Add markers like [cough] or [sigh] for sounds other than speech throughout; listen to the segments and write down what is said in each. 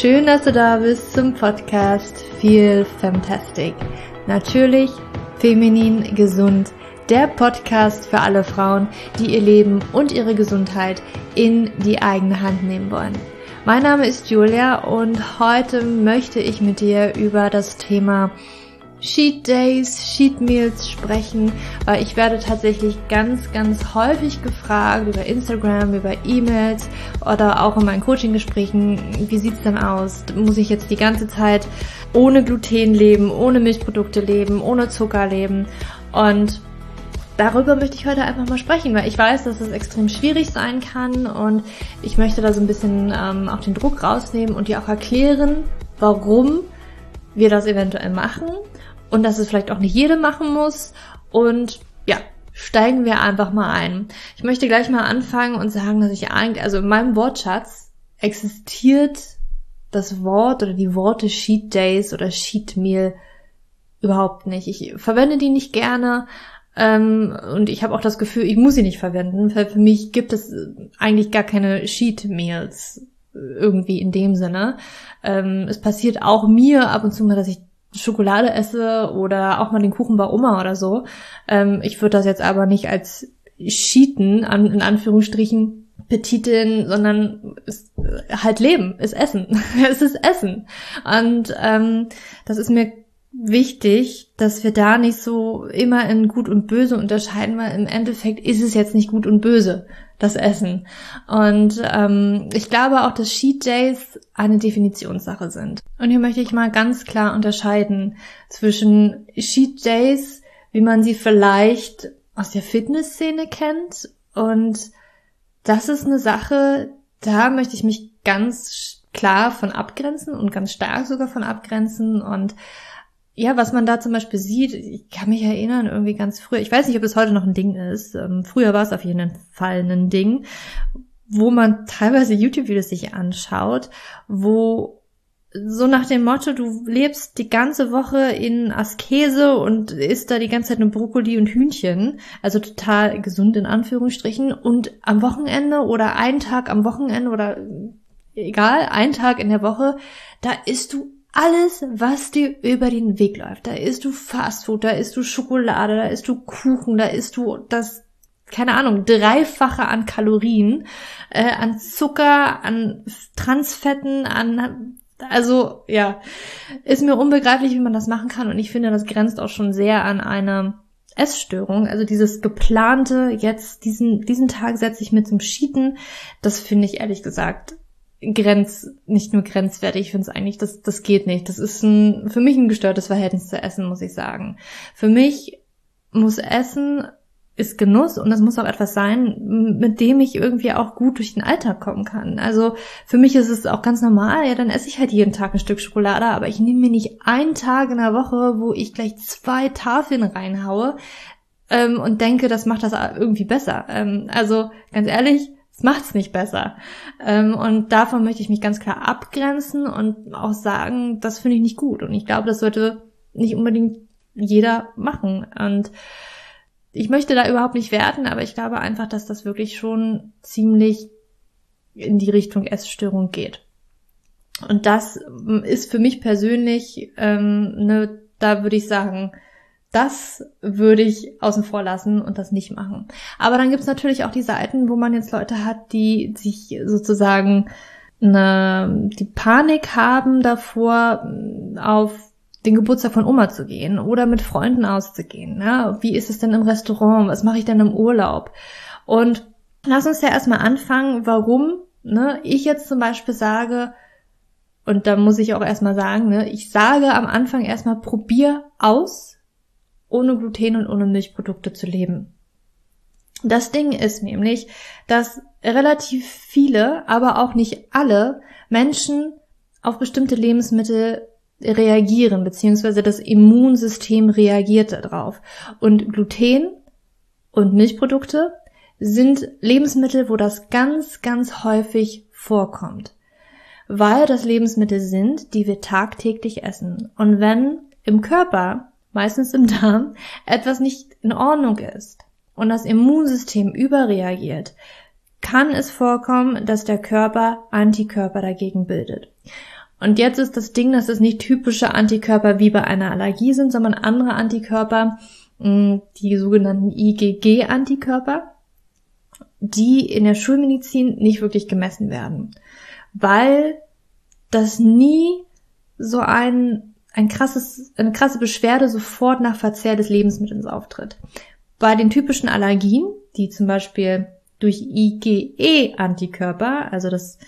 Schön, dass du da bist zum Podcast Feel Fantastic. Natürlich, feminin, gesund. Der Podcast für alle Frauen, die ihr Leben und ihre Gesundheit in die eigene Hand nehmen wollen. Mein Name ist Julia und heute möchte ich mit dir über das Thema Sheet Days, Sheet Meals sprechen, weil ich werde tatsächlich ganz, ganz häufig gefragt über Instagram, über E-Mails oder auch in meinen Coaching-Gesprächen, wie sieht's denn aus? Muss ich jetzt die ganze Zeit ohne Gluten leben, ohne Milchprodukte leben, ohne Zucker leben? Und darüber möchte ich heute einfach mal sprechen, weil ich weiß, dass es extrem schwierig sein kann und ich möchte da so ein bisschen ähm, auch den Druck rausnehmen und dir auch erklären, warum wir das eventuell machen und dass es vielleicht auch nicht jede machen muss. Und ja, steigen wir einfach mal ein. Ich möchte gleich mal anfangen und sagen, dass ich eigentlich, also in meinem Wortschatz existiert das Wort oder die Worte Sheet Days oder Sheet Meal überhaupt nicht. Ich verwende die nicht gerne ähm, und ich habe auch das Gefühl, ich muss sie nicht verwenden, weil für mich gibt es eigentlich gar keine Sheet Meals irgendwie in dem Sinne. Ähm, es passiert auch mir ab und zu mal, dass ich Schokolade esse oder auch mal den Kuchen bei Oma oder so. Ähm, ich würde das jetzt aber nicht als Cheaten an, in Anführungsstrichen betiteln, sondern ist halt Leben, ist Essen. [laughs] es ist Essen. Und ähm, das ist mir wichtig, dass wir da nicht so immer in Gut und Böse unterscheiden, weil im Endeffekt ist es jetzt nicht Gut und Böse, das Essen. Und ähm, ich glaube auch, dass Cheat Days eine Definitionssache sind. Und hier möchte ich mal ganz klar unterscheiden zwischen Cheat Days, wie man sie vielleicht aus der Fitnessszene kennt. Und das ist eine Sache, da möchte ich mich ganz klar von abgrenzen und ganz stark sogar von abgrenzen und ja, was man da zum Beispiel sieht, ich kann mich erinnern, irgendwie ganz früh, ich weiß nicht, ob es heute noch ein Ding ist, ähm, früher war es auf jeden Fall ein Ding, wo man teilweise YouTube-Videos sich anschaut, wo so nach dem Motto, du lebst die ganze Woche in Askese und isst da die ganze Zeit nur Brokkoli und Hühnchen, also total gesund in Anführungsstrichen, und am Wochenende oder einen Tag am Wochenende oder egal, einen Tag in der Woche, da isst du alles, was dir über den Weg läuft. Da isst du Fastfood, da isst du Schokolade, da isst du Kuchen, da isst du das, keine Ahnung, dreifache an Kalorien, äh, an Zucker, an Transfetten, an also ja, ist mir unbegreiflich, wie man das machen kann und ich finde, das grenzt auch schon sehr an eine Essstörung. Also dieses geplante, jetzt diesen diesen Tag setze ich mir zum Cheaten, das finde ich ehrlich gesagt grenz, nicht nur grenzwertig, ich finde es eigentlich, das, das geht nicht. Das ist ein, für mich ein gestörtes Verhältnis zu Essen, muss ich sagen. Für mich muss Essen ist Genuss und das muss auch etwas sein, mit dem ich irgendwie auch gut durch den Alltag kommen kann. Also für mich ist es auch ganz normal, ja, dann esse ich halt jeden Tag ein Stück Schokolade, aber ich nehme mir nicht einen Tag in der Woche, wo ich gleich zwei Tafeln reinhaue ähm, und denke, das macht das irgendwie besser. Ähm, also ganz ehrlich, es macht's nicht besser. Ähm, und davon möchte ich mich ganz klar abgrenzen und auch sagen, das finde ich nicht gut. Und ich glaube, das sollte nicht unbedingt jeder machen. Und ich möchte da überhaupt nicht werten, aber ich glaube einfach, dass das wirklich schon ziemlich in die Richtung Essstörung geht. Und das ist für mich persönlich, ähm, ne, da würde ich sagen, das würde ich außen vor lassen und das nicht machen. Aber dann gibt's natürlich auch die Seiten, wo man jetzt Leute hat, die sich sozusagen eine, die Panik haben davor, auf den Geburtstag von Oma zu gehen oder mit Freunden auszugehen. Ne? Wie ist es denn im Restaurant? Was mache ich denn im Urlaub? Und lass uns ja erstmal anfangen, warum ne, ich jetzt zum Beispiel sage, und da muss ich auch erstmal sagen, ne, ich sage am Anfang erstmal, probier aus, ohne Gluten und ohne Milchprodukte zu leben. Das Ding ist nämlich, dass relativ viele, aber auch nicht alle Menschen auf bestimmte Lebensmittel reagieren, beziehungsweise das Immunsystem reagiert darauf. Und Gluten und Milchprodukte sind Lebensmittel, wo das ganz, ganz häufig vorkommt. Weil das Lebensmittel sind, die wir tagtäglich essen. Und wenn im Körper meistens im Darm, etwas nicht in Ordnung ist und das Immunsystem überreagiert, kann es vorkommen, dass der Körper Antikörper dagegen bildet. Und jetzt ist das Ding, dass es nicht typische Antikörper wie bei einer Allergie sind, sondern andere Antikörper, mm, die sogenannten IgG-Antikörper, die in der Schulmedizin nicht wirklich gemessen werden, weil das nie so ein, ein krasses, eine krasse Beschwerde sofort nach Verzehr des Lebensmittels auftritt. Bei den typischen Allergien, die zum Beispiel durch IgE-Antikörper, also das,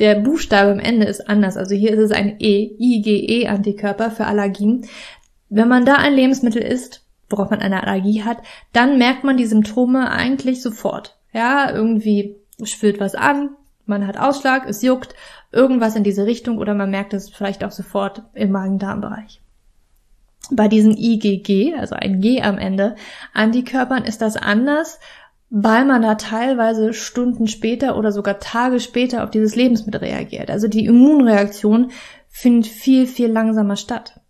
der Buchstabe am Ende ist anders, also hier ist es ein E, IgE-Antikörper für Allergien. Wenn man da ein Lebensmittel isst, worauf man eine Allergie hat, dann merkt man die Symptome eigentlich sofort. Ja, irgendwie schwillt was an, man hat Ausschlag, es juckt, irgendwas in diese Richtung oder man merkt es vielleicht auch sofort im Magen-Darm-Bereich. Bei diesen IgG, also ein G am Ende, Antikörpern ist das anders, weil man da teilweise Stunden später oder sogar Tage später auf dieses Lebensmittel reagiert. Also die Immunreaktion findet viel, viel langsamer statt.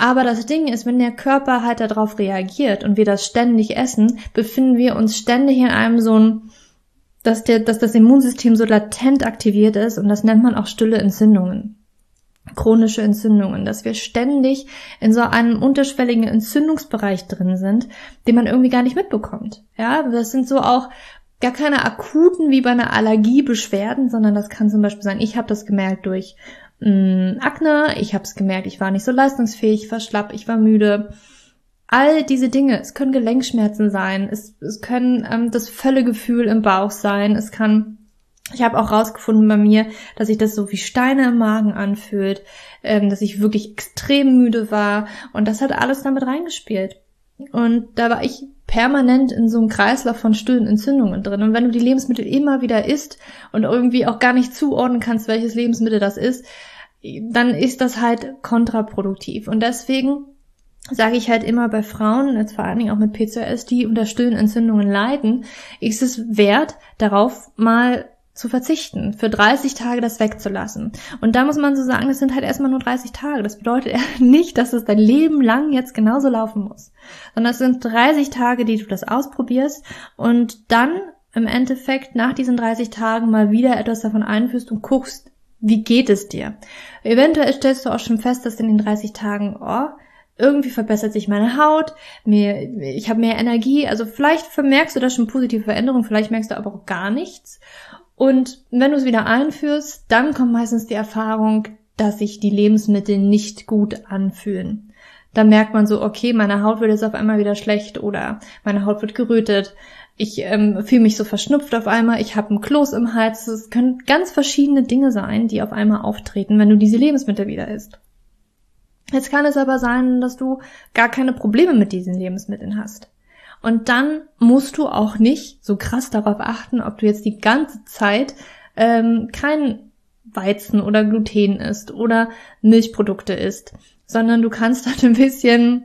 Aber das Ding ist, wenn der Körper halt darauf reagiert und wir das ständig essen, befinden wir uns ständig in einem so ein, dass, der, dass das Immunsystem so latent aktiviert ist und das nennt man auch stille Entzündungen. Chronische Entzündungen, dass wir ständig in so einem unterschwelligen Entzündungsbereich drin sind, den man irgendwie gar nicht mitbekommt. Ja, das sind so auch gar keine akuten wie bei einer Allergie Beschwerden, sondern das kann zum Beispiel sein, ich habe das gemerkt durch mh, mm, Akne, ich habe es gemerkt, ich war nicht so leistungsfähig, ich war schlapp, ich war müde. All diese Dinge, es können Gelenkschmerzen sein, es, es können ähm, das Völlegefühl im Bauch sein, es kann ich habe auch rausgefunden bei mir, dass sich das so wie Steine im Magen anfühlt, ähm, dass ich wirklich extrem müde war und das hat alles damit reingespielt. Und da war ich permanent in so einem Kreislauf von stillen Entzündungen drin. Und wenn du die Lebensmittel immer wieder isst und irgendwie auch gar nicht zuordnen kannst, welches Lebensmittel das ist, dann ist das halt kontraproduktiv. Und deswegen sage ich halt immer bei Frauen, jetzt vor allen Dingen auch mit PCOS, die unter stillen Entzündungen leiden, ist es wert, darauf mal zu verzichten, für 30 Tage das wegzulassen. Und da muss man so sagen, das sind halt erstmal nur 30 Tage. Das bedeutet [laughs] nicht, dass es dein Leben lang jetzt genauso laufen muss, sondern es sind 30 Tage, die du das ausprobierst und dann im Endeffekt nach diesen 30 Tagen mal wieder etwas davon einführst und guckst, wie geht es dir? Eventuell stellst du auch schon fest, dass in den 30 Tagen, oh, irgendwie verbessert sich meine Haut, mir, ich habe mehr Energie. Also vielleicht vermerkst du da schon positive Veränderungen, vielleicht merkst du aber auch gar nichts. Und wenn du es wieder einführst, dann kommt meistens die Erfahrung, dass sich die Lebensmittel nicht gut anfühlen. Da merkt man so, okay, meine Haut wird jetzt auf einmal wieder schlecht oder meine Haut wird gerötet ich ähm, fühle mich so verschnupft auf einmal, ich habe einen Kloß im Hals. Es können ganz verschiedene Dinge sein, die auf einmal auftreten, wenn du diese Lebensmittel wieder isst. Jetzt kann es aber sein, dass du gar keine Probleme mit diesen Lebensmitteln hast. Und dann musst du auch nicht so krass darauf achten, ob du jetzt die ganze Zeit ähm, kein Weizen oder Gluten isst oder Milchprodukte isst, sondern du kannst halt ein bisschen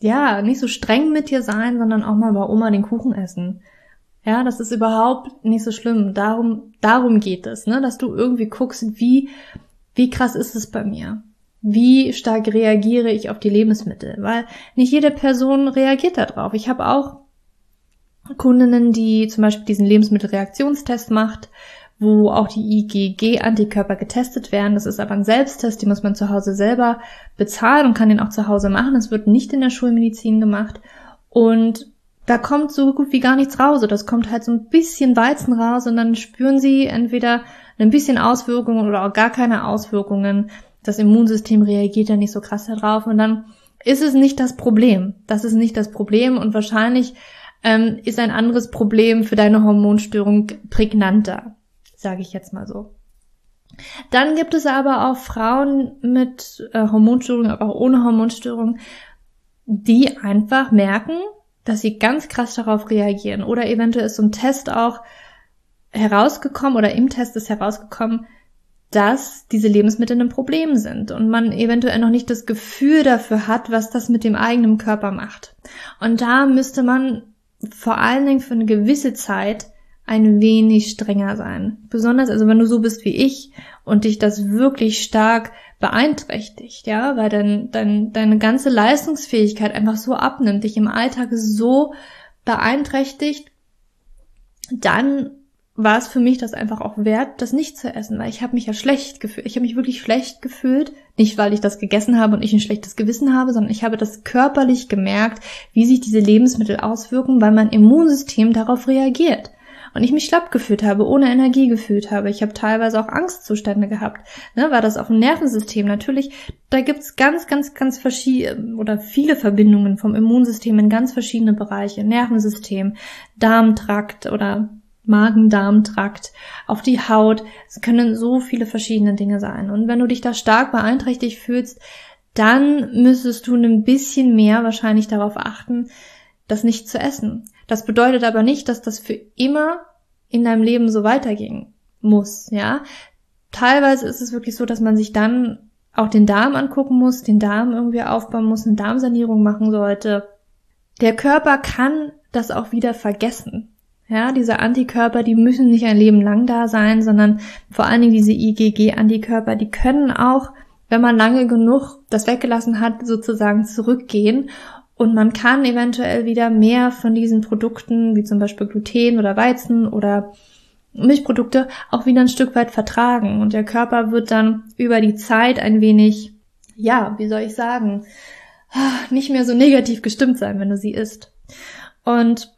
ja, nicht so streng mit dir sein, sondern auch mal bei Oma den Kuchen essen. Ja, das ist überhaupt nicht so schlimm. Darum, darum geht es, ne, dass du irgendwie guckst, wie, wie krass ist es bei mir? Wie stark reagiere ich auf die Lebensmittel? Weil nicht jede Person reagiert darauf. Ich habe auch Kundinnen, die zum Beispiel diesen Lebensmittelreaktionstest macht, wo auch die IgG-Antikörper getestet werden. Das ist aber ein Selbsttest, den muss man zu Hause selber bezahlen und kann den auch zu Hause machen. Das wird nicht in der Schulmedizin gemacht. Und da kommt so gut wie gar nichts raus. Das kommt halt so ein bisschen Weizen raus und dann spüren sie entweder ein bisschen Auswirkungen oder auch gar keine Auswirkungen. Das Immunsystem reagiert ja nicht so krass darauf und dann ist es nicht das Problem. Das ist nicht das Problem und wahrscheinlich ähm, ist ein anderes Problem für deine Hormonstörung prägnanter sage ich jetzt mal so. Dann gibt es aber auch Frauen mit äh, Hormonstörungen, aber auch ohne Hormonstörung, die einfach merken, dass sie ganz krass darauf reagieren. Oder eventuell ist so ein Test auch herausgekommen oder im Test ist herausgekommen, dass diese Lebensmittel ein Problem sind und man eventuell noch nicht das Gefühl dafür hat, was das mit dem eigenen Körper macht. Und da müsste man vor allen Dingen für eine gewisse Zeit ein wenig strenger sein. Besonders also wenn du so bist wie ich und dich das wirklich stark beeinträchtigt, ja, weil dann dein, deine ganze Leistungsfähigkeit einfach so abnimmt, dich im Alltag so beeinträchtigt, dann war es für mich das einfach auch wert, das nicht zu essen, weil ich habe mich ja schlecht gefühlt. Ich habe mich wirklich schlecht gefühlt, nicht weil ich das gegessen habe und ich ein schlechtes Gewissen habe, sondern ich habe das körperlich gemerkt, wie sich diese Lebensmittel auswirken, weil mein Immunsystem darauf reagiert. Und ich mich schlapp gefühlt habe, ohne Energie gefühlt habe. Ich habe teilweise auch Angstzustände gehabt. Ne, war das auch ein Nervensystem? Natürlich, da gibt's ganz, ganz, ganz verschiedene oder viele Verbindungen vom Immunsystem in ganz verschiedene Bereiche. Nervensystem, Darmtrakt oder Magen-Darm-Trakt, auf die Haut. Es können so viele verschiedene Dinge sein. Und wenn du dich da stark beeinträchtigt fühlst, dann müsstest du ein bisschen mehr wahrscheinlich darauf achten, das nicht zu essen. Das bedeutet aber nicht, dass das für immer in deinem Leben so weitergehen muss, ja. Teilweise ist es wirklich so, dass man sich dann auch den Darm angucken muss, den Darm irgendwie aufbauen muss, eine Darmsanierung machen sollte. Der Körper kann das auch wieder vergessen. Ja, diese Antikörper, die müssen nicht ein Leben lang da sein, sondern vor allen Dingen diese IgG-Antikörper, die können auch, wenn man lange genug das weggelassen hat, sozusagen zurückgehen. Und man kann eventuell wieder mehr von diesen Produkten, wie zum Beispiel Gluten oder Weizen oder Milchprodukte, auch wieder ein Stück weit vertragen. Und der Körper wird dann über die Zeit ein wenig, ja, wie soll ich sagen, nicht mehr so negativ gestimmt sein, wenn du sie isst. Und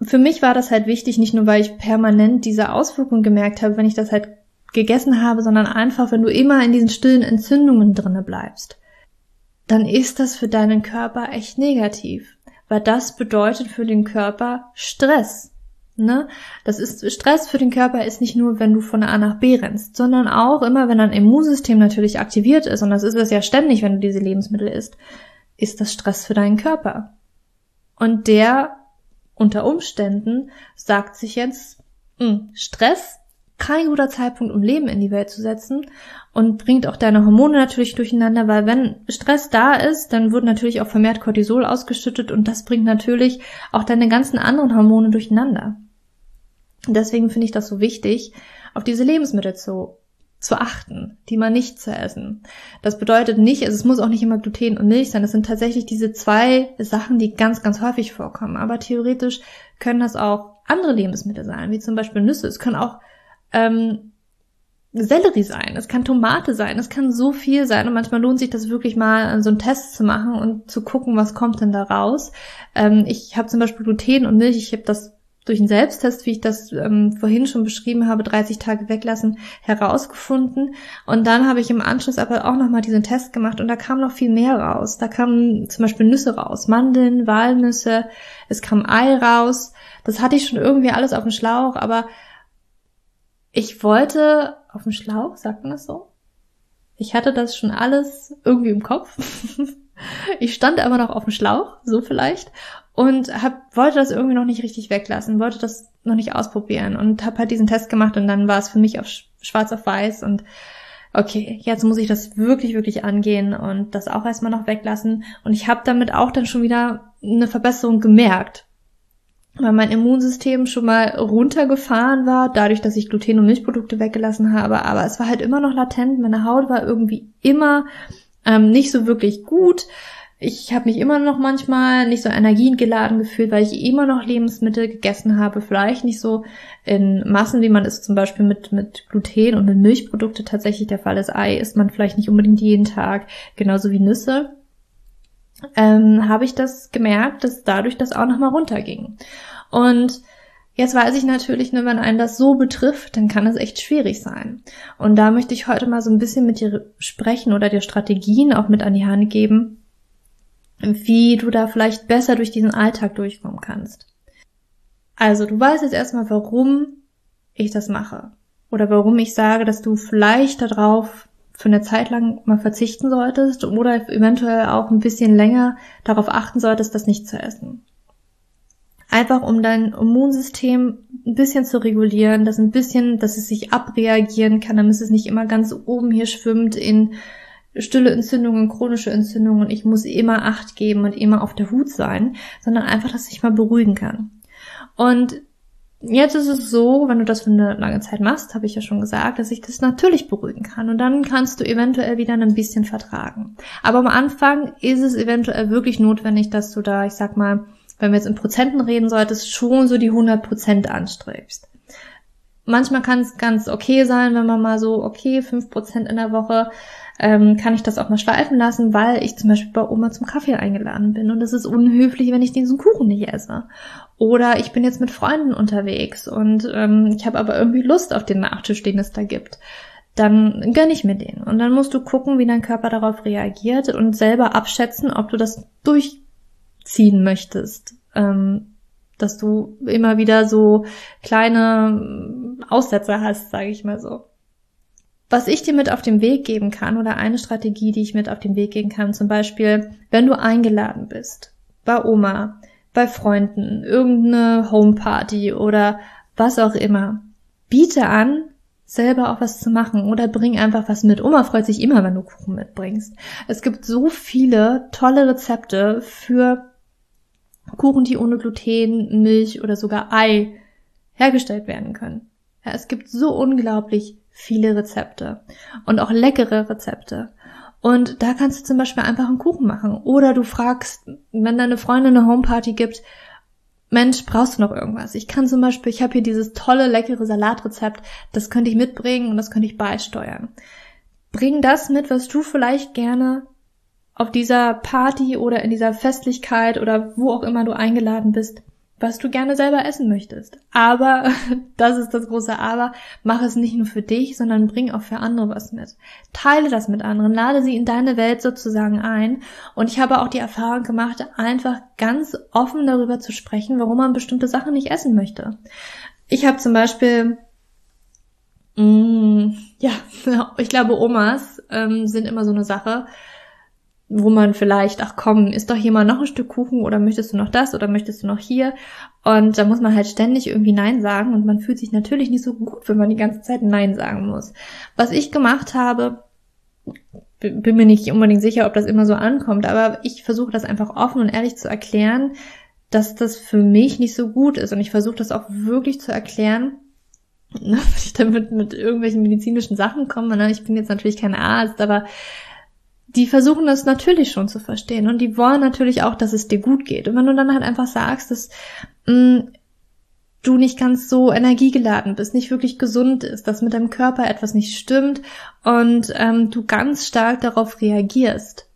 für mich war das halt wichtig, nicht nur weil ich permanent diese Auswirkungen gemerkt habe, wenn ich das halt gegessen habe, sondern einfach, wenn du immer in diesen stillen Entzündungen drinne bleibst, dann ist das für deinen Körper echt negativ, weil das bedeutet für den Körper Stress. Ne? Das ist Stress für den Körper ist nicht nur, wenn du von A nach B rennst, sondern auch immer, wenn dein Immunsystem natürlich aktiviert ist, und das ist es ja ständig, wenn du diese Lebensmittel isst, ist das Stress für deinen Körper. Und der unter Umständen sagt sich jetzt, mh, hm, Stress, kein guter Zeitpunkt, um Leben in die Welt zu setzen und bringt auch deine Hormone natürlich durcheinander, weil wenn Stress da ist, dann wird natürlich auch vermehrt Cortisol ausgeschüttet und das bringt natürlich auch deine ganzen anderen Hormone durcheinander. Deswegen finde ich das so wichtig, auf diese Lebensmittel zu zu achten, die man nicht zu essen. Das bedeutet nicht, also es muss auch nicht immer Gluten und Milch sein. Das sind tatsächlich diese zwei Sachen, die ganz, ganz häufig vorkommen. Aber theoretisch können das auch andere Lebensmittel sein, wie zum Beispiel Nüsse. Es können auch ähm, Sellerie sein, es kann Tomate sein, es kann so viel sein und manchmal lohnt sich das wirklich mal, so einen Test zu machen und zu gucken, was kommt denn da raus. Ähm, ich habe zum Beispiel Gluten und Milch, ich habe das durch einen Selbsttest, wie ich das ähm, vorhin schon beschrieben habe, 30 Tage weglassen, herausgefunden. Und dann habe ich im Anschluss aber auch nochmal diesen Test gemacht und da kam noch viel mehr raus. Da kamen zum Beispiel Nüsse raus, Mandeln, Walnüsse, es kam Ei raus. Das hatte ich schon irgendwie alles auf dem Schlauch, aber ich wollte auf dem Schlauch, sagt man das so? Ich hatte das schon alles irgendwie im Kopf. [laughs] ich stand aber noch auf dem Schlauch, so vielleicht, und hab, wollte das irgendwie noch nicht richtig weglassen, wollte das noch nicht ausprobieren und habe halt diesen Test gemacht und dann war es für mich auf schwarz auf weiß und okay, jetzt muss ich das wirklich, wirklich angehen und das auch erstmal noch weglassen. Und ich habe damit auch dann schon wieder eine Verbesserung gemerkt, weil mein Immunsystem schon mal runtergefahren war, dadurch, dass ich Gluten und Milchprodukte weggelassen habe. Aber es war halt immer noch latent. Meine Haut war irgendwie immer ähm, nicht so wirklich gut. Ich habe mich immer noch manchmal nicht so energiegeladen gefühlt, weil ich immer noch Lebensmittel gegessen habe. Vielleicht nicht so in Massen, wie man es zum Beispiel mit, mit Gluten und mit Milchprodukte tatsächlich der Fall ist. Ei isst man vielleicht nicht unbedingt jeden Tag, genauso wie Nüsse. Ähm, habe ich das gemerkt, dass dadurch das auch nochmal runterging. Und Jetzt weiß ich natürlich, nur, wenn einen das so betrifft, dann kann es echt schwierig sein. Und da möchte ich heute mal so ein bisschen mit dir sprechen oder dir Strategien auch mit an die Hand geben, wie du da vielleicht besser durch diesen Alltag durchkommen kannst. Also du weißt jetzt erstmal, warum ich das mache. Oder warum ich sage, dass du vielleicht darauf für eine Zeit lang mal verzichten solltest oder eventuell auch ein bisschen länger darauf achten solltest, das nicht zu essen. Einfach um dein Immunsystem ein bisschen zu regulieren, dass ein bisschen, dass es sich abreagieren kann, damit es nicht immer ganz oben hier schwimmt in stille Entzündungen, chronische Entzündungen und ich muss immer Acht geben und immer auf der Hut sein, sondern einfach, dass ich mal beruhigen kann. Und jetzt ist es so, wenn du das für eine lange Zeit machst, habe ich ja schon gesagt, dass ich das natürlich beruhigen kann und dann kannst du eventuell wieder ein bisschen vertragen. Aber am Anfang ist es eventuell wirklich notwendig, dass du da, ich sag mal, wenn wir jetzt in Prozenten reden solltest, schon so die 100 Prozent anstrebst. manchmal kann es ganz okay sein, wenn man mal so, okay, fünf Prozent in der Woche, ähm, kann ich das auch mal schleifen lassen, weil ich zum Beispiel bei Oma zum Kaffee eingeladen bin und es ist unhöflich, wenn ich diesen Kuchen nicht esse. Oder ich bin jetzt mit Freunden unterwegs und ähm, ich habe aber irgendwie Lust auf den Nachtisch, den es da gibt. Dann gönn ich mir den. Und dann musst du gucken, wie dein Körper darauf reagiert und selber abschätzen, ob du das durchziehen möchtest. Ähm, dass du immer wieder so kleine Aussetzer hast, sage ich mal so. Was ich dir mit auf den Weg geben kann oder eine Strategie, die ich mit auf den Weg geben kann, zum Beispiel, wenn du eingeladen bist, bei Oma, bei Freunden, irgendeine Homeparty oder was auch immer, biete an, selber auch was zu machen oder bring einfach was mit. Oma freut sich immer, wenn du Kuchen mitbringst. Es gibt so viele tolle Rezepte für Kuchen, die ohne Gluten, Milch oder sogar Ei hergestellt werden können. Ja, es gibt so unglaublich viele Rezepte und auch leckere Rezepte. Und da kannst du zum Beispiel einfach einen Kuchen machen. Oder du fragst, wenn deine Freundin eine Homeparty gibt, Mensch, brauchst du noch irgendwas? Ich kann zum Beispiel, ich habe hier dieses tolle, leckere Salatrezept, das könnte ich mitbringen und das könnte ich beisteuern. Bring das mit, was du vielleicht gerne auf dieser Party oder in dieser Festlichkeit oder wo auch immer du eingeladen bist, was du gerne selber essen möchtest. Aber, [laughs] das ist das große Aber, mach es nicht nur für dich, sondern bring auch für andere was mit. Teile das mit anderen, lade sie in deine Welt sozusagen ein. Und ich habe auch die Erfahrung gemacht, einfach ganz offen darüber zu sprechen, warum man bestimmte Sachen nicht essen möchte. Ich habe zum Beispiel mm, ja, [laughs] ich glaube, Omas ähm, sind immer so eine Sache wo man vielleicht, ach komm, ist doch hier mal noch ein Stück Kuchen oder möchtest du noch das oder möchtest du noch hier? Und da muss man halt ständig irgendwie Nein sagen und man fühlt sich natürlich nicht so gut, wenn man die ganze Zeit Nein sagen muss. Was ich gemacht habe, bin mir nicht unbedingt sicher, ob das immer so ankommt, aber ich versuche das einfach offen und ehrlich zu erklären, dass das für mich nicht so gut ist und ich versuche das auch wirklich zu erklären, [laughs] dass ich damit mit irgendwelchen medizinischen Sachen komme. Ne? Ich bin jetzt natürlich kein Arzt, aber die versuchen das natürlich schon zu verstehen und die wollen natürlich auch, dass es dir gut geht. Und wenn du dann halt einfach sagst, dass mh, mm, du nicht ganz so energiegeladen bist, nicht wirklich gesund ist, dass mit deinem Körper etwas nicht stimmt und ähm, du ganz stark darauf reagierst,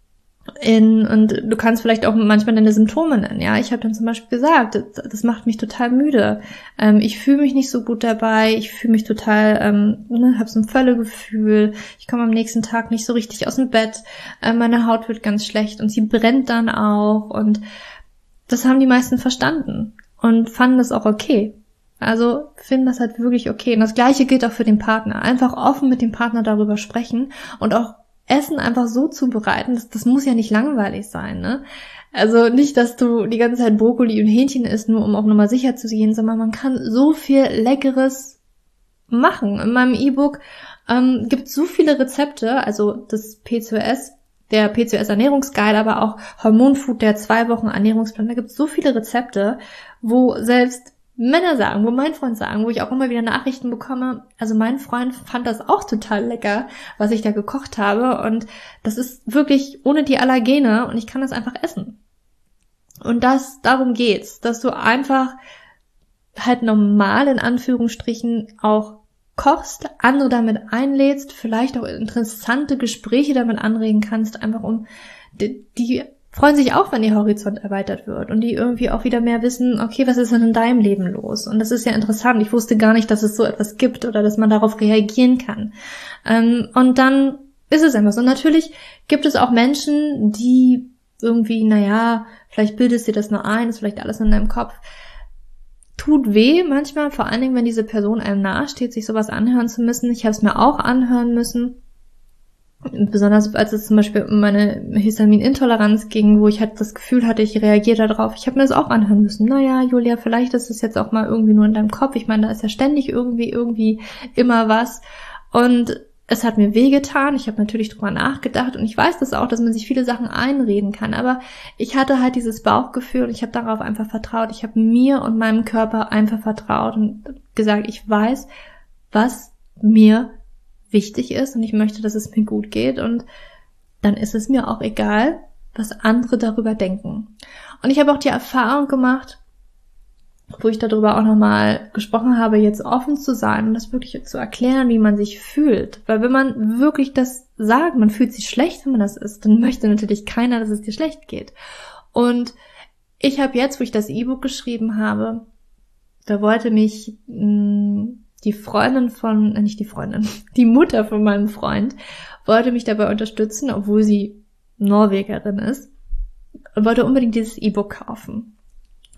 in, und du kannst vielleicht auch manchmal deine Symptome nennen. Ja, ich habe dann zum Beispiel gesagt, das, das macht mich total müde. Ähm, ich fühle mich nicht so gut dabei. Ich fühle mich total, ähm, ne, habe so ein Völlegefühl. Ich komme am nächsten Tag nicht so richtig aus dem Bett. Äh, meine Haut wird ganz schlecht und sie brennt dann auch. Und das haben die meisten verstanden und fanden das auch okay. Also finden das halt wirklich okay. Und das gleiche gilt auch für den Partner. Einfach offen mit dem Partner darüber sprechen und auch Essen einfach so zubereiten, das, das muss ja nicht langweilig sein, ne? Also nicht, dass du die ganze Zeit Brokkoli und Hähnchen isst, nur um auch nochmal sicher zu gehen, sondern man kann so viel Leckeres machen. In meinem E-Book ähm, gibt so viele Rezepte, also das PCOS, der PCOS Ernährungsguide, aber auch Hormonfood, der zwei Wochen Ernährungsplan, da gibt es so viele Rezepte, wo selbst Männer sagen, wo mein Freund sagen, wo ich auch immer wieder Nachrichten bekomme. Also mein Freund fand das auch total lecker, was ich da gekocht habe. Und das ist wirklich ohne die Allergene und ich kann das einfach essen. Und das, darum geht's, dass du einfach halt normal in Anführungsstrichen auch kochst, andere damit einlädst, vielleicht auch interessante Gespräche damit anregen kannst, einfach um die, die freuen sich auch, wenn ihr Horizont erweitert wird und die irgendwie auch wieder mehr wissen, okay, was ist denn in deinem Leben los? Und das ist ja interessant. Ich wusste gar nicht, dass es so etwas gibt oder dass man darauf reagieren kann. Ähm, und dann ist es einfach so. Und natürlich gibt es auch Menschen, die irgendwie, naja, vielleicht bildest du das nur ein, ist vielleicht alles in deinem Kopf. Tut weh manchmal, vor allen Dingen, wenn diese Person einem nahesteht, sich sowas anhören zu müssen. Ich habe es mir auch anhören müssen besonders als es zum Beispiel um meine Histaminintoleranz ging, wo ich halt das Gefühl hatte, ich reagiere darauf. Ich habe mir das auch anhören müssen. Naja, Julia, vielleicht ist es jetzt auch mal irgendwie nur in deinem Kopf. Ich meine, da ist ja ständig irgendwie, irgendwie immer was. Und es hat mir wehgetan. Ich habe natürlich drüber nachgedacht und ich weiß das auch, dass man sich viele Sachen einreden kann. Aber ich hatte halt dieses Bauchgefühl und ich habe darauf einfach vertraut. Ich habe mir und meinem Körper einfach vertraut und gesagt, ich weiß, was mir wichtig ist und ich möchte, dass es mir gut geht und dann ist es mir auch egal, was andere darüber denken. Und ich habe auch die Erfahrung gemacht, wo ich darüber auch nochmal gesprochen habe, jetzt offen zu sein und das wirklich zu erklären, wie man sich fühlt. Weil wenn man wirklich das sagt, man fühlt sich schlecht, wenn man das ist, dann möchte natürlich keiner, dass es dir schlecht geht. Und ich habe jetzt, wo ich das E-Book geschrieben habe, da wollte mich mh, hm, die Freundin von, äh, nicht die Freundin, [laughs] die Mutter von meinem Freund, wollte mich dabei unterstützen, obwohl sie Norwegerin ist, und wollte unbedingt dieses E-Book kaufen.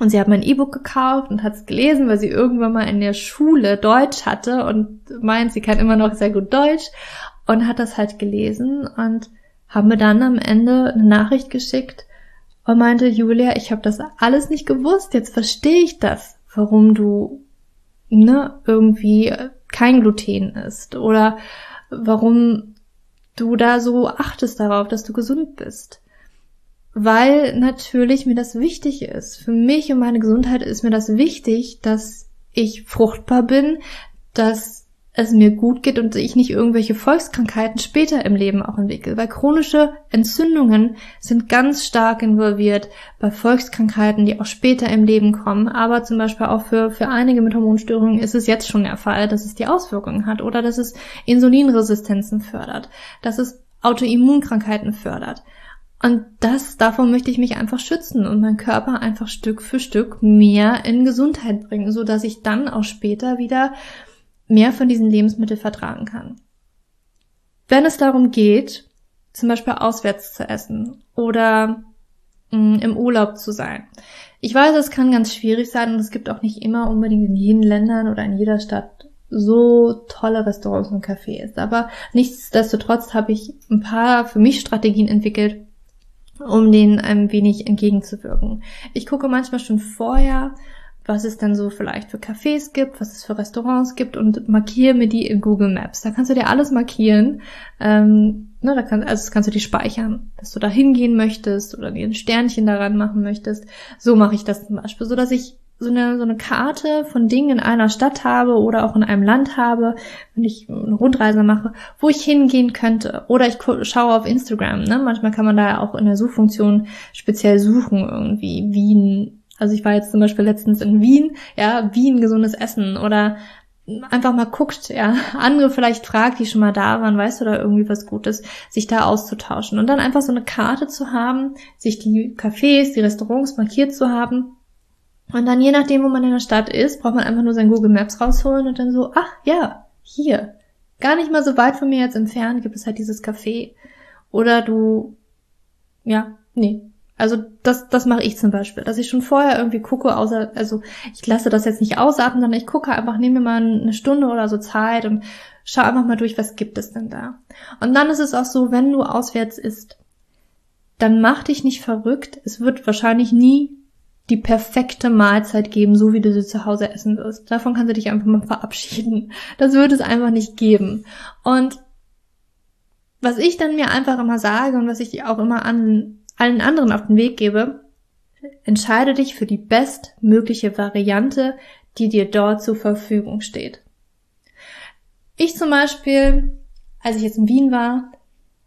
Und sie hat mein E-Book gekauft und hat es gelesen, weil sie irgendwann mal in der Schule Deutsch hatte und meint, sie kann immer noch sehr gut Deutsch und hat das halt gelesen und haben mir dann am Ende eine Nachricht geschickt und meinte, Julia, ich habe das alles nicht gewusst, jetzt verstehe ich das, warum du ne, irgendwie kein Gluten isst oder warum du da so achtest darauf, dass du gesund bist weil natürlich mir das wichtig ist. Für mich und meine Gesundheit ist mir das wichtig, dass ich fruchtbar bin, dass es mir gut geht und ich nicht irgendwelche Volkskrankheiten später im Leben auch entwickle. Weil chronische Entzündungen sind ganz stark involviert bei Volkskrankheiten, die auch später im Leben kommen. Aber zum Beispiel auch für, für einige mit Hormonstörungen ist es jetzt schon der Fall, dass es die Auswirkungen hat oder dass es Insulinresistenzen fördert, dass es Autoimmunkrankheiten fördert. Und das, davon möchte ich mich einfach schützen und meinen Körper einfach Stück für Stück mehr in Gesundheit bringen, so dass ich dann auch später wieder mehr von diesen Lebensmitteln vertragen kann. Wenn es darum geht, zum Beispiel auswärts zu essen oder mh, mm, im Urlaub zu sein. Ich weiß, es kann ganz schwierig sein und es gibt auch nicht immer unbedingt in jeden Ländern oder in jeder Stadt so tolle Restaurants und Cafés. Aber nichtsdestotrotz habe ich ein paar für mich Strategien entwickelt, um denen ein wenig entgegenzuwirken. Ich gucke manchmal schon vorher, was es dann so vielleicht für Cafés gibt, was es für Restaurants gibt und markiere mir die in Google Maps. Da kannst du dir alles markieren. Ähm, ne, da kann, also das kannst du dir speichern, dass du da hingehen möchtest oder dir ein Sternchen daran machen möchtest. So mache ich das zum Beispiel, so dass ich so eine, so eine Karte von Dingen in einer Stadt habe oder auch in einem Land habe, wenn ich eine Rundreise mache, wo ich hingehen könnte. Oder ich schaue auf Instagram. Ne? Manchmal kann man da auch in der Suchfunktion speziell suchen, irgendwie Wien. Also ich war jetzt zum Beispiel letztens in Wien, ja, Wien gesundes Essen oder einfach mal guckt, ja, andere vielleicht fragt, die schon mal da waren, weißt du da irgendwie was Gutes, sich da auszutauschen und dann einfach so eine Karte zu haben, sich die Cafés, die Restaurants markiert zu haben und dann je nachdem, wo man in der Stadt ist, braucht man einfach nur sein Google Maps rausholen und dann so, ach ja, hier. Gar nicht mal so weit von mir jetzt entfernt gibt es halt dieses Café. Oder du, ja, nee. Also das, das mache ich zum Beispiel, dass ich schon vorher irgendwie gucke, außer, also ich lasse das jetzt nicht ausatmen, sondern ich gucke einfach, nehme mir mal eine Stunde oder so Zeit und schau einfach mal durch, was gibt es denn da. Und dann ist es auch so, wenn du auswärts isst, dann mach dich nicht verrückt. Es wird wahrscheinlich nie die perfekte Mahlzeit geben, so wie du sie zu Hause essen wirst. Davon kannst du dich einfach mal verabschieden. Das wird es einfach nicht geben. Und was ich dann mir einfach immer sage und was ich auch immer an allen anderen auf den Weg gebe, entscheide dich für die bestmögliche Variante, die dir dort zur Verfügung steht. Ich zum Beispiel, als ich jetzt in Wien war,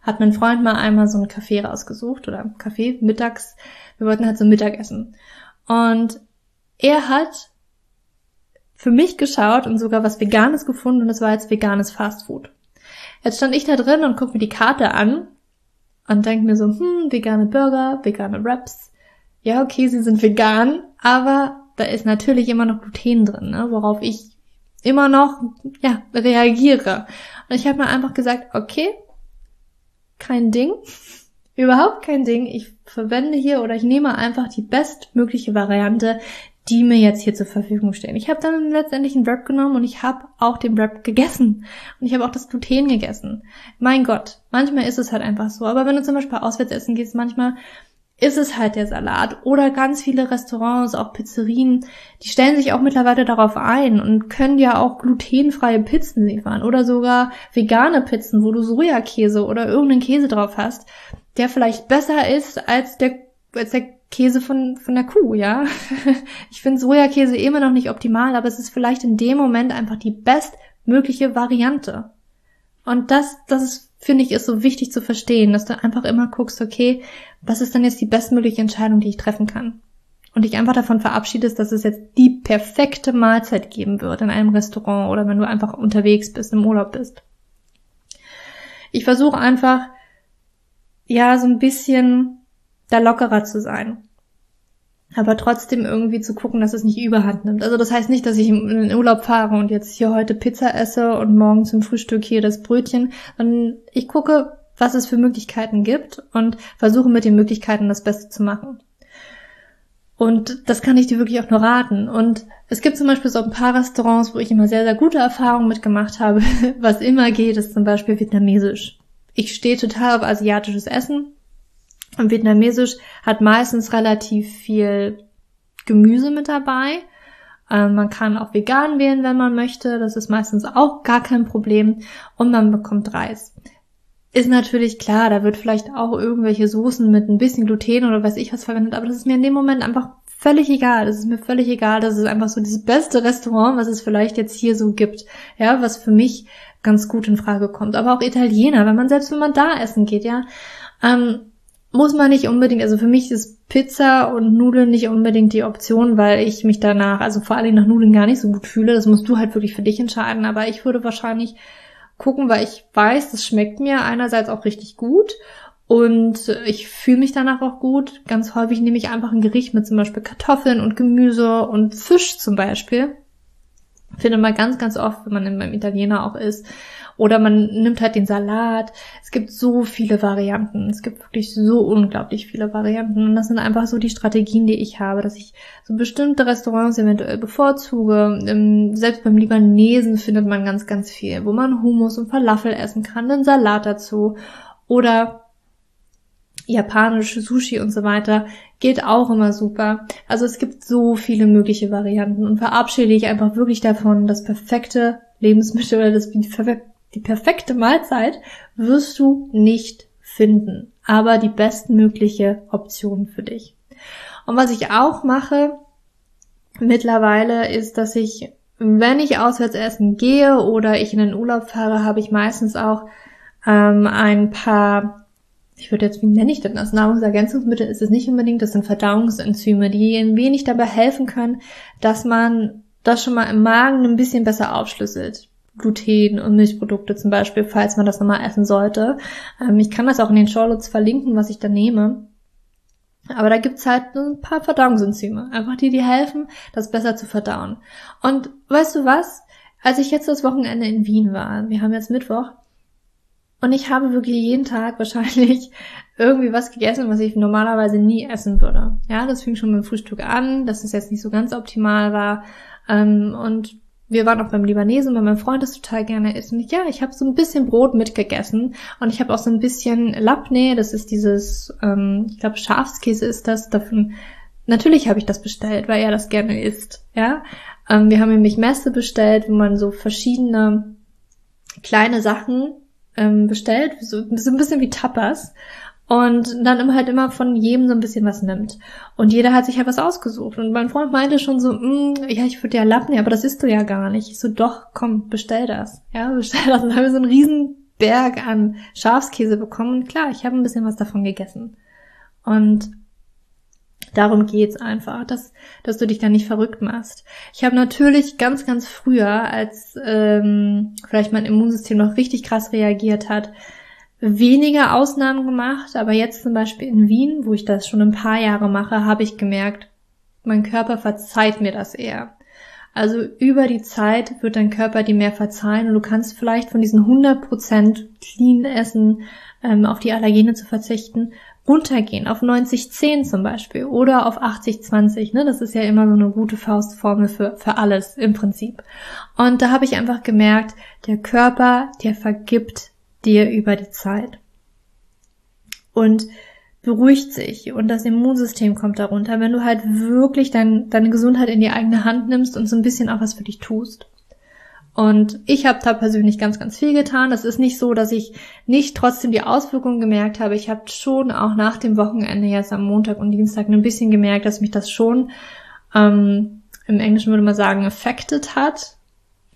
hat mein Freund mal einmal so ein Café rausgesucht oder Café mittags. Wir wollten halt so Mittagessen. Und er hat für mich geschaut und sogar was Veganes gefunden und es war jetzt veganes Fastfood. Jetzt stand ich da drin und guck mir die Karte an und denke mir so, hm, vegane Burger, vegane Wraps. Ja, okay, sie sind vegan, aber da ist natürlich immer noch Gluten drin, ne, worauf ich immer noch ja, reagiere. Und ich habe mir einfach gesagt, okay, kein Ding. [laughs] Überhaupt kein Ding. Ich verwende hier oder ich nehme einfach die bestmögliche Variante, die mir jetzt hier zur Verfügung stehen. Ich habe dann letztendlich einen Wrap genommen und ich habe auch den Wrap gegessen. Und ich habe auch das Gluten gegessen. Mein Gott, manchmal ist es halt einfach so. Aber wenn du zum Beispiel auswärts essen gehst, manchmal ist es halt der Salat. Oder ganz viele Restaurants, auch Pizzerien, die stellen sich auch mittlerweile darauf ein und können ja auch glutenfreie Pizzen liefern. Oder sogar vegane Pizzen, wo du Sojakäse oder irgendeinen Käse drauf hast der vielleicht besser ist als der, als der Käse von, von der Kuh, ja. [laughs] Ich finde Sojakäse immer noch nicht optimal, aber es ist vielleicht in dem Moment einfach die bestmögliche Variante. Und das, das ist, finde ich, ist so wichtig zu verstehen, dass du einfach immer guckst, okay, was ist denn jetzt die bestmögliche Entscheidung, die ich treffen kann? und dich einfach davon verabschiedest, dass es jetzt die perfekte Mahlzeit geben wird in einem Restaurant oder wenn du einfach unterwegs bist, im Urlaub bist. Ich versuche einfach, ja, so ein bisschen da lockerer zu sein. Aber trotzdem irgendwie zu gucken, dass es nicht überhand nimmt. Also das heißt nicht, dass ich in den Urlaub fahre und jetzt hier heute Pizza esse und morgen zum Frühstück hier das Brötchen, sondern ich gucke, was es für Möglichkeiten gibt und versuche mit den Möglichkeiten das Beste zu machen. Und das kann ich dir wirklich auch nur raten. Und es gibt zum Beispiel so ein paar Restaurants, wo ich immer sehr, sehr gute Erfahrungen mitgemacht habe. [laughs] Was immer geht, ist zum Beispiel Vietnamesisch. Ich stehe total auf asiatisches Essen. Und Vietnamesisch hat meistens relativ viel Gemüse mit dabei. Ähm, man kann auch vegan wählen, wenn man möchte. Das ist meistens auch gar kein Problem. Und man bekommt Reis. Ist natürlich klar, da wird vielleicht auch irgendwelche Soßen mit ein bisschen Gluten oder weiß ich was verwendet, aber das ist mir in dem Moment einfach völlig egal. Das ist mir völlig egal. Das ist einfach so das beste Restaurant, was es vielleicht jetzt hier so gibt. Ja, was für mich ganz gut in Frage kommt. Aber auch Italiener, wenn man selbst wenn man da essen geht, ja, ähm, muss man nicht unbedingt, also für mich ist Pizza und Nudeln nicht unbedingt die Option, weil ich mich danach, also vor allem nach Nudeln gar nicht so gut fühle. Das musst du halt wirklich für dich entscheiden. Aber ich würde wahrscheinlich gucken, weil ich weiß, das schmeckt mir einerseits auch richtig gut und ich fühle mich danach auch gut. Ganz häufig nehme ich einfach ein Gericht mit zum Beispiel Kartoffeln und Gemüse und Fisch zum Beispiel. Finde man ganz, ganz oft, wenn man beim Italiener auch isst. Oder man nimmt halt den Salat. Es gibt so viele Varianten. Es gibt wirklich so unglaublich viele Varianten. Und das sind einfach so die Strategien, die ich habe, dass ich so bestimmte Restaurants eventuell bevorzuge. Ähm, selbst beim Libanesen findet man ganz, ganz viel, wo man Hummus und Falafel essen kann, den Salat dazu. Oder japanische Sushi und so weiter geht auch immer super. Also es gibt so viele mögliche Varianten und verabschiede ich einfach wirklich davon, das perfekte Lebensmittel oder das die perfekte Mahlzeit wirst du nicht finden, aber die bestmögliche Option für dich. Und was ich auch mache mittlerweile ist, dass ich, wenn ich auswärts essen gehe oder ich in den Urlaub fahre, habe ich meistens auch ähm, ein paar ich würde jetzt, wie nenne ich das? Nahrungsergänzungsmittel ist es nicht unbedingt, das sind Verdauungsenzyme, die ein wenig dabei helfen können, dass man das schon mal im Magen ein bisschen besser aufschlüsselt. Gluten und Milchprodukte zum Beispiel, falls man das nochmal essen sollte. Ähm, ich kann das auch in den Shownotes verlinken, was ich da nehme. Aber da gibt's halt ein paar Verdauungsenzyme, einfach die, die helfen, das besser zu verdauen. Und weißt du was? Als ich jetzt das Wochenende in Wien war, wir haben jetzt Mittwoch, und ich habe wirklich jeden Tag wahrscheinlich [laughs] irgendwie was gegessen, was ich normalerweise nie essen würde. Ja, das fing schon beim Frühstück an, dass es jetzt nicht so ganz optimal war. Ähm, und wir waren auch beim Libanesen, weil mein Freund das total gerne isst. Und ja, ich habe so ein bisschen Brot mitgegessen und ich habe auch so ein bisschen Labne, das ist dieses, ähm, ich glaube Schafskäse ist das. Davon, natürlich habe ich das bestellt, weil er das gerne isst. Ja, ähm, wir haben nämlich Messe bestellt, wo man so verschiedene kleine Sachen ähm, bestellt, so, so ein bisschen wie Tapas und dann immer halt immer von jedem so ein bisschen was nimmt. Und jeder hat sich halt was ausgesucht. Und mein Freund meinte schon so, mm, ja, ich würde ja lappen, aber das isst du ja gar nicht. Ich so, doch, komm, bestell das. Ja, bestell das. Und dann haben wir so einen riesen Berg an Schafskäse bekommen. Und klar, ich habe ein bisschen was davon gegessen. Und darum geht's einfach, dass, dass du dich da nicht verrückt machst. Ich habe natürlich ganz, ganz früher, als ähm, vielleicht mein Immunsystem noch richtig krass reagiert hat, weniger Ausnahmen gemacht, aber jetzt zum Beispiel in Wien, wo ich das schon ein paar Jahre mache, habe ich gemerkt, mein Körper verzeiht mir das eher. Also über die Zeit wird dein Körper dir mehr verzeihen und du kannst vielleicht von diesen 100% clean Essen ähm, auf die Allergene zu verzichten, runtergehen auf 90-10 zum Beispiel oder auf 80-20. Ne? Das ist ja immer so eine gute Faustformel für, für alles im Prinzip. Und da habe ich einfach gemerkt, der Körper, der vergibt dir über die Zeit. Und beruhigt sich und das Immunsystem kommt darunter, wenn du halt wirklich dein, deine Gesundheit in die eigene Hand nimmst und so ein bisschen auch was für dich tust. Und ich habe da persönlich ganz, ganz viel getan. Es ist nicht so, dass ich nicht trotzdem die Auswirkungen gemerkt habe. Ich habe schon auch nach dem Wochenende jetzt am Montag und Dienstag ein bisschen gemerkt, dass mich das schon ähm, im Englischen würde man sagen affected hat.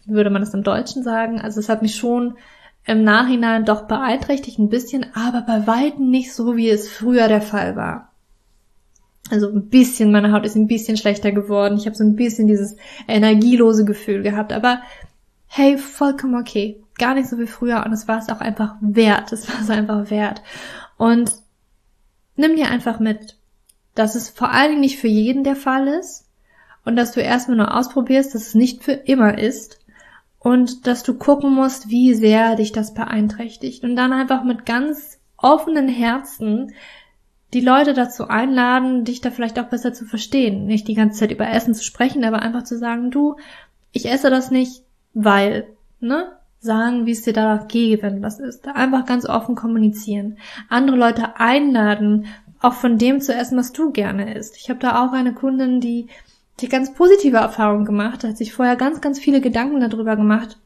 Würde man das im Deutschen sagen? Also es hat mich schon im Nachhinein doch beeinträchtigt ein bisschen, aber bei weitem nicht so, wie es früher der Fall war. Also ein bisschen, meine Haut ist ein bisschen schlechter geworden. Ich habe so ein bisschen dieses energielose Gefühl gehabt. Aber hey, vollkommen okay. Gar nicht so wie früher und es war es auch einfach wert. Es war es einfach wert. Und nimm dir einfach mit, dass es vor allen Dingen nicht für jeden der Fall ist und dass du erstmal nur ausprobierst, dass es nicht für immer ist und dass du gucken musst, wie sehr dich das beeinträchtigt und dann einfach mit ganz offenen Herzen die Leute dazu einladen, dich da vielleicht auch besser zu verstehen. Nicht die ganze Zeit über Essen zu sprechen, aber einfach zu sagen, du, ich esse das nicht, weil, ne? Sagen, wie es dir danach geht, wenn das ist. Einfach ganz offen kommunizieren. Andere Leute einladen, auch von dem zu essen, was du gerne isst. Ich habe da auch eine Kundin, die die ganz positive Erfahrungen gemacht, hat sich vorher ganz, ganz viele Gedanken darüber gemacht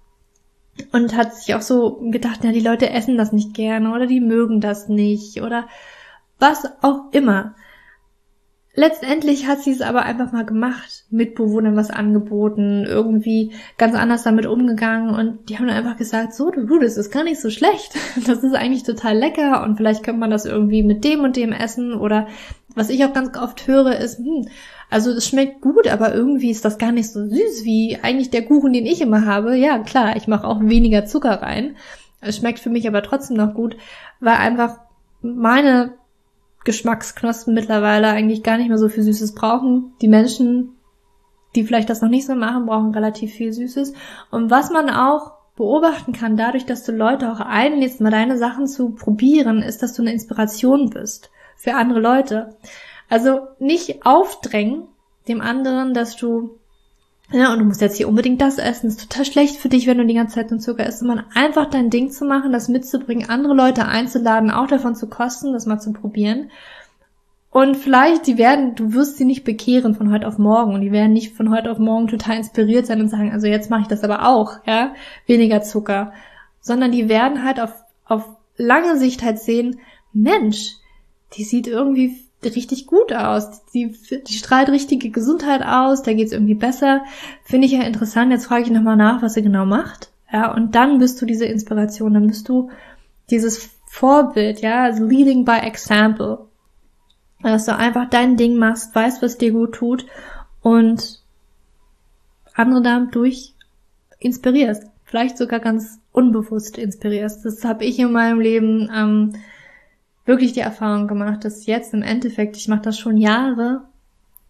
und hat sich auch so gedacht, ja, die Leute essen das nicht gerne oder die mögen das nicht oder was auch immer. Letztendlich hat sie es aber einfach mal gemacht, Mitbewohnern was angeboten, irgendwie ganz anders damit umgegangen und die haben dann einfach gesagt, so, du, das ist gar nicht so schlecht. [laughs] Das ist eigentlich total lecker und vielleicht könnte man das irgendwie mit dem und dem essen oder was ich auch ganz oft höre ist, hm, also es schmeckt gut, aber irgendwie ist das gar nicht so süß wie eigentlich der Kuchen, den ich immer habe. Ja, klar, ich mache auch weniger Zucker rein. Es schmeckt für mich aber trotzdem noch gut, weil einfach meine Geschmacksknospen mittlerweile eigentlich gar nicht mehr so viel Süßes brauchen. Die Menschen, die vielleicht das noch nicht so machen, brauchen relativ viel Süßes. Und was man auch beobachten kann, dadurch, dass du Leute auch einlädst, mal deine Sachen zu probieren, ist, dass du eine Inspiration bist für andere Leute. Also nicht aufdrängen dem anderen, dass du ja, und du musst jetzt hier unbedingt das essen. ist total schlecht für dich, wenn du die ganze Zeit nur Zucker isst. Sondern einfach dein Ding zu machen, das mitzubringen, andere Leute einzuladen, auch davon zu kosten, das mal zu probieren. Und vielleicht, die werden, du wirst sie nicht bekehren von heute auf morgen. Und die werden nicht von heute auf morgen total inspiriert sein und sagen, also jetzt mache ich das aber auch, ja, weniger Zucker. Sondern die werden halt auf, auf lange Sicht halt sehen, Mensch, die sieht irgendwie richtig gut aus. Die, die strahlt richtige Gesundheit aus, da geht's irgendwie besser. Finde ich ja interessant. Jetzt frage ich nochmal nach, was sie genau macht. Ja, und dann bist du diese Inspiration, dann bist du dieses Vorbild, ja, also leading by example. Dass du einfach dein Ding machst, weißt, was dir gut tut und andere damit durch inspirierst. Vielleicht sogar ganz unbewusst inspirierst. Das habe ich in meinem Leben ähm, wirklich die Erfahrung gemacht, dass jetzt im Endeffekt, ich mache das schon Jahre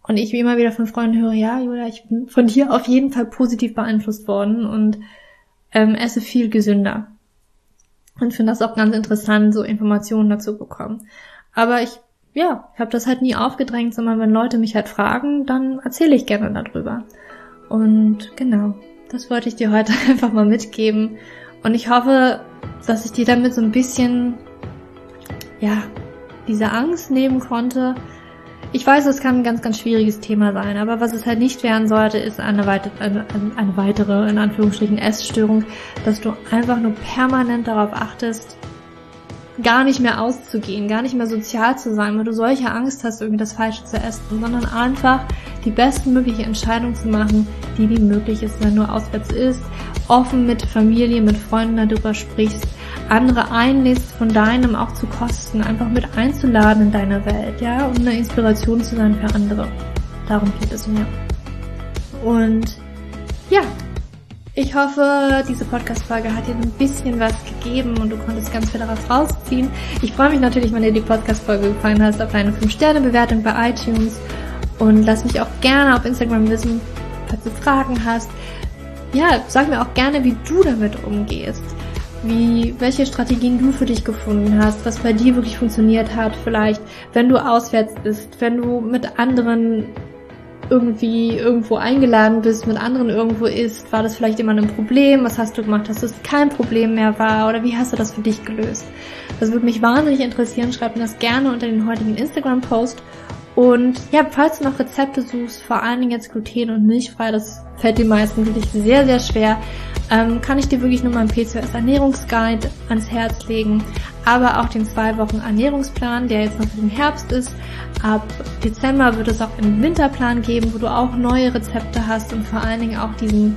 und ich immer wieder von Freunden höre, ja, Julia, ich bin von dir auf jeden Fall positiv beeinflusst worden und ähm, esse viel gesünder. Und finde das auch ganz interessant, so Informationen dazu bekommen. Aber ich, ja, ich habe das halt nie aufgedrängt, sondern wenn Leute mich halt fragen, dann erzähle ich gerne darüber. Und genau, das wollte ich dir heute [laughs] einfach mal mitgeben. Und ich hoffe, dass ich dir damit so ein bisschen ja, diese Angst nehmen konnte. Ich weiß, es kann ein ganz, ganz schwieriges Thema sein, aber was es halt nicht werden sollte, ist eine, weite, eine, eine weitere, in Anführungsstrichen, Essstörung, dass du einfach nur permanent darauf achtest, gar nicht mehr auszugehen, gar nicht mehr sozial zu sein, weil du solche Angst hast, irgendwie das Falsche zu essen, sondern einfach die bestmögliche Entscheidung zu machen, die wie möglich ist, wenn du auswärts isst, offen mit Familie, mit Freunden darüber sprichst, andere einlädst, von deinem auch zu kosten, einfach mit einzuladen in deiner Welt, ja, um eine Inspiration zu sein für andere. Darum geht es mir. Und ja, ich hoffe, diese Podcast-Folge hat dir ein bisschen was gegeben und du konntest ganz viel daraus rausziehen. Ich freue mich natürlich, wenn dir die Podcast-Folge gefallen hat, auf eine 5-Sterne-Bewertung bei iTunes und lass mich auch gerne auf Instagram wissen, falls du Fragen hast. Ja, sag mir auch gerne, wie du damit umgehst wie, welche Strategien du für dich gefunden hast, was bei dir wirklich funktioniert hat, vielleicht, wenn du auswärts bist, wenn du mit anderen irgendwie irgendwo eingeladen bist, mit anderen irgendwo isst, war das vielleicht immer ein Problem? Was hast du gemacht, dass es kein Problem mehr war? Oder wie hast du das für dich gelöst? Das würde mich wahnsinnig interessieren. Schreib mir das gerne unter den heutigen Instagram-Post. Und ja, falls du noch Rezepte suchst, vor allen Dingen jetzt gluten- und milchfrei, das fällt den meisten wirklich sehr, sehr schwer, ähm, kann ich dir wirklich nur meinen PCOS Ernährungsguide ans Herz legen, aber auch den zwei Wochen Ernährungsplan, der jetzt noch für den Herbst ist. Ab Dezember wird es auch einen Winterplan geben, wo du auch neue Rezepte hast und vor allen Dingen auch diesen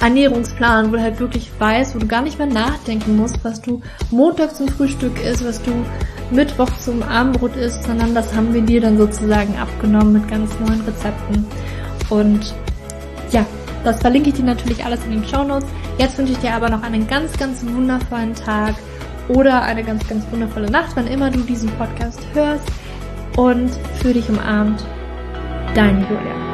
Ernährungsplan, wo du halt wirklich weißt, wo du gar nicht mehr nachdenken musst, was du montags zum Frühstück isst, was du Mittwoch zum Abendbrot isst, sondern das haben wir dir dann sozusagen abgenommen mit ganz neuen Rezepten. Und ja, das verlinke ich dir natürlich alles in den Show Notes. Jetzt wünsche ich dir aber noch einen ganz, ganz wundervollen Tag oder eine ganz, ganz wundervolle Nacht, wann immer du diesen Podcast hörst. Und für dich umarmt, dein Julia.